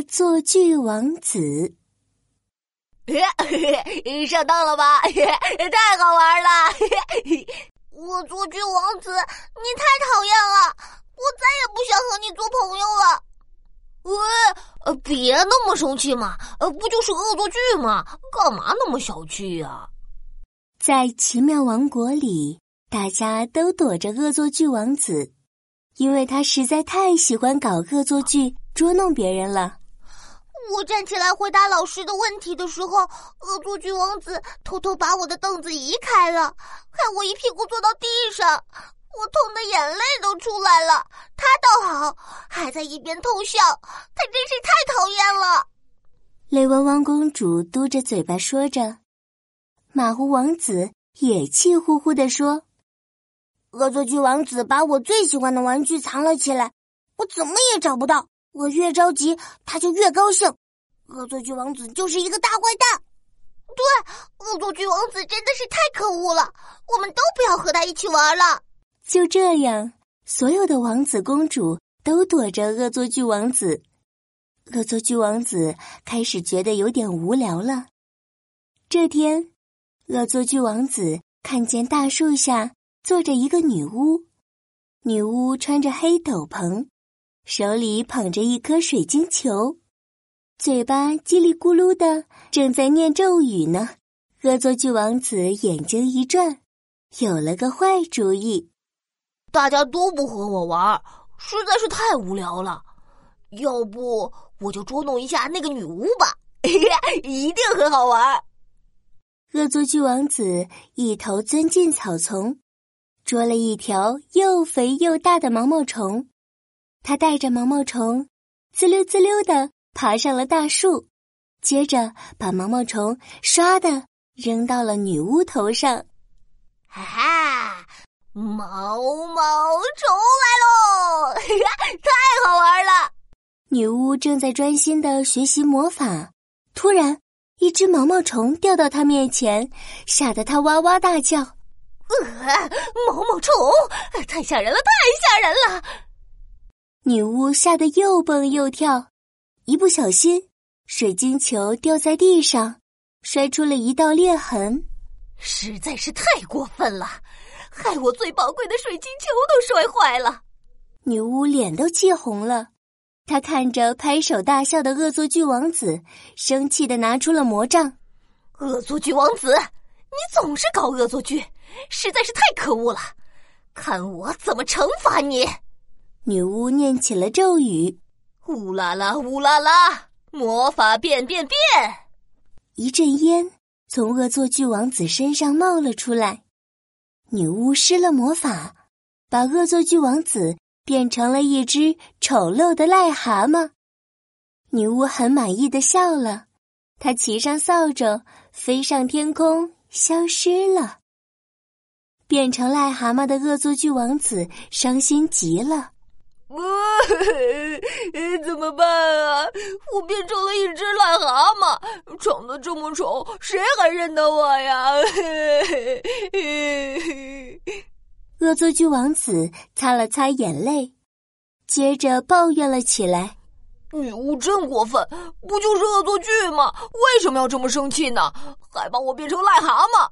恶作剧王子。上当了吧？太好玩了！恶作剧王子，你太讨厌了，我再也不想和你做朋友了。喂，呃，别那么生气嘛，呃，不就是恶作剧吗？干嘛那么小气呀？在奇妙王国里，大家都躲着恶作剧王子，因为他实在太喜欢搞恶作剧，捉弄别人了。我站起来回答老师的问题的时候，恶作剧王子偷偷把我的凳子移开了，害我一屁股坐到地上，我痛的眼泪都出来了。他倒好，还在一边偷笑，他真是太讨厌了。雷汪汪公主嘟着嘴巴说着。马虎王子也气呼呼地说：“恶作剧王子把我最喜欢的玩具藏了起来，我怎么也找不到。我越着急，他就越高兴。恶作剧王子就是一个大坏蛋。对，恶作剧王子真的是太可恶了。我们都不要和他一起玩了。”就这样，所有的王子公主都躲着恶作剧王子。恶作剧王子开始觉得有点无聊了。这天。恶作剧王子看见大树下坐着一个女巫，女巫穿着黑斗篷，手里捧着一颗水晶球，嘴巴叽里咕噜的正在念咒语呢。恶作剧王子眼睛一转，有了个坏主意：大家都不和我玩，实在是太无聊了。要不我就捉弄一下那个女巫吧，一定很好玩。恶作剧王子一头钻进草丛，捉了一条又肥又大的毛毛虫。他带着毛毛虫，滋溜滋溜的爬上了大树，接着把毛毛虫唰的扔到了女巫头上。哈哈，毛毛虫来喽！太好玩了。女巫正在专心的学习魔法，突然。一只毛毛虫掉到她面前，吓得她哇哇大叫：“呃，毛毛虫，太吓人了，太吓人了！”女巫吓得又蹦又跳，一不小心，水晶球掉在地上，摔出了一道裂痕。实在是太过分了，害我最宝贵的水晶球都摔坏了。女巫脸都气红了。她看着拍手大笑的恶作剧王子，生气的拿出了魔杖。恶作剧王子，你总是搞恶作剧，实在是太可恶了！看我怎么惩罚你！女巫念起了咒语：“乌拉拉，乌拉拉，魔法变变变！”一阵烟从恶作剧王子身上冒了出来。女巫施了魔法，把恶作剧王子。变成了一只丑陋的癞蛤蟆，女巫很满意的笑了。她骑上扫帚，飞上天空，消失了。变成癞蛤蟆的恶作剧王子伤心极了。怎么办啊？我变成了一只癞蛤蟆，长得这么丑，谁还认得我呀？恶作剧王子擦了擦眼泪，接着抱怨了起来：“女巫真过分，不就是恶作剧吗？为什么要这么生气呢？还把我变成癞蛤蟆！”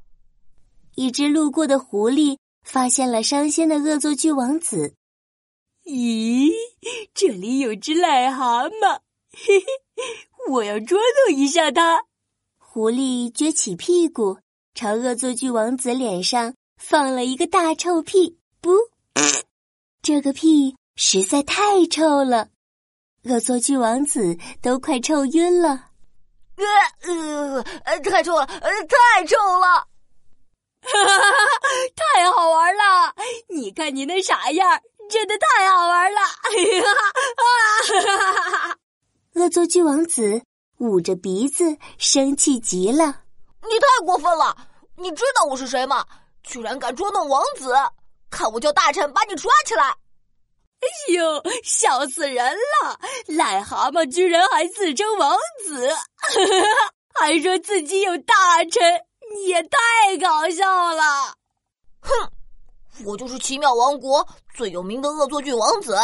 一只路过的狐狸发现了伤心的恶作剧王子。“咦，这里有只癞蛤蟆，嘿嘿，我要捉弄一下它。”狐狸撅起屁股，朝恶作剧王子脸上。放了一个大臭屁，不，这个屁实在太臭了，恶作剧王子都快臭晕了。呃呃，太臭了，呃，太臭了，哈哈哈哈！太好玩了，你看你那傻样，真的太好玩了，哈哈哈哈！恶作剧王子捂着鼻子，生气极了。你太过分了，你知道我是谁吗？居然敢捉弄王子！看我叫大臣把你抓起来！哎呦，笑死人了！癞蛤蟆居然还自称王子，还说自己有大臣，也太搞笑了！哼，我就是奇妙王国最有名的恶作剧王子。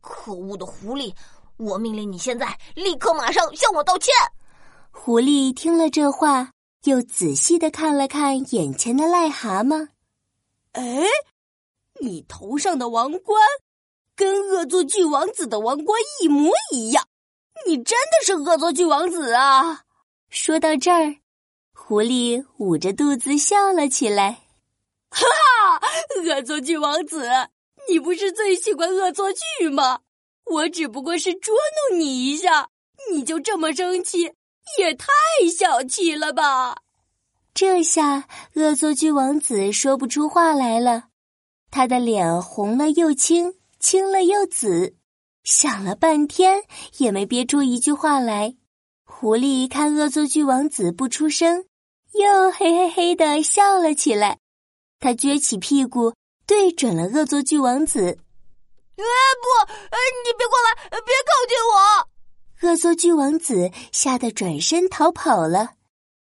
可恶的狐狸，我命令你现在立刻马上向我道歉。狐狸听了这话，又仔细的看了看眼前的癞蛤蟆。哎，你头上的王冠跟恶作剧王子的王冠一模一样，你真的是恶作剧王子啊！说到这儿，狐狸捂着肚子笑了起来。哈哈，恶作剧王子，你不是最喜欢恶作剧吗？我只不过是捉弄你一下，你就这么生气，也太小气了吧！这下恶作剧王子说不出话来了，他的脸红了又青，青了又紫，想了半天也没憋出一句话来。狐狸看恶作剧王子不出声，又嘿嘿嘿的笑了起来。他撅起屁股，对准了恶作剧王子。哎不！哎，你别过来，别靠近我！恶作剧王子吓得转身逃跑了。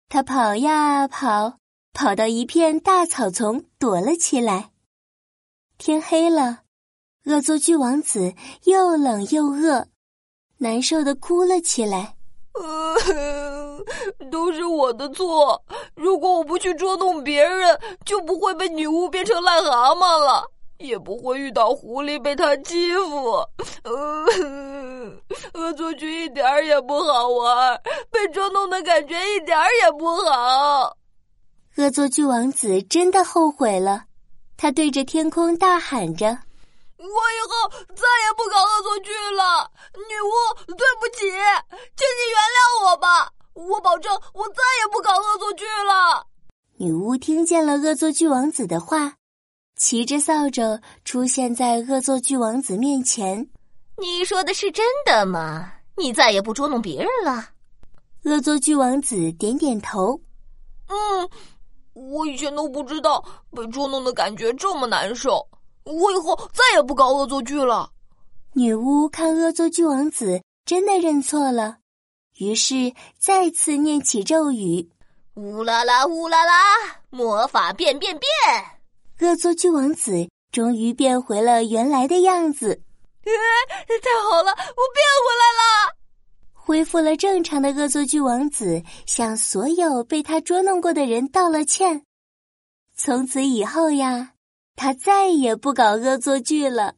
他跑呀跑，跑到一片大草丛躲了起来。天黑了，恶作剧王子又冷又饿，难受的哭了起来。都是我的错！如果我不去捉弄别人，就不会被女巫变成癞蛤蟆了。也不会遇到狐狸被他欺负，恶作剧一点儿也不好玩，被捉弄的感觉一点儿也不好。恶作剧王子真的后悔了，他对着天空大喊着：“我以后再也不搞恶作剧了！女巫，对不起，请你原谅保证，我再也不搞恶作剧了。”女巫听见了恶作剧王子的话。骑着扫帚出现在恶作剧王子面前。你说的是真的吗？你再也不捉弄别人了？恶作剧王子点点头。嗯，我以前都不知道被捉弄的感觉这么难受。我以后再也不搞恶作剧了。女巫看恶作剧王子真的认错了，于是再次念起咒语：“乌拉拉，乌拉拉，魔法变变变。”恶作剧王子终于变回了原来的样子，太好了，我变回来了！恢复了正常的恶作剧王子向所有被他捉弄过的人道了歉。从此以后呀，他再也不搞恶作剧了。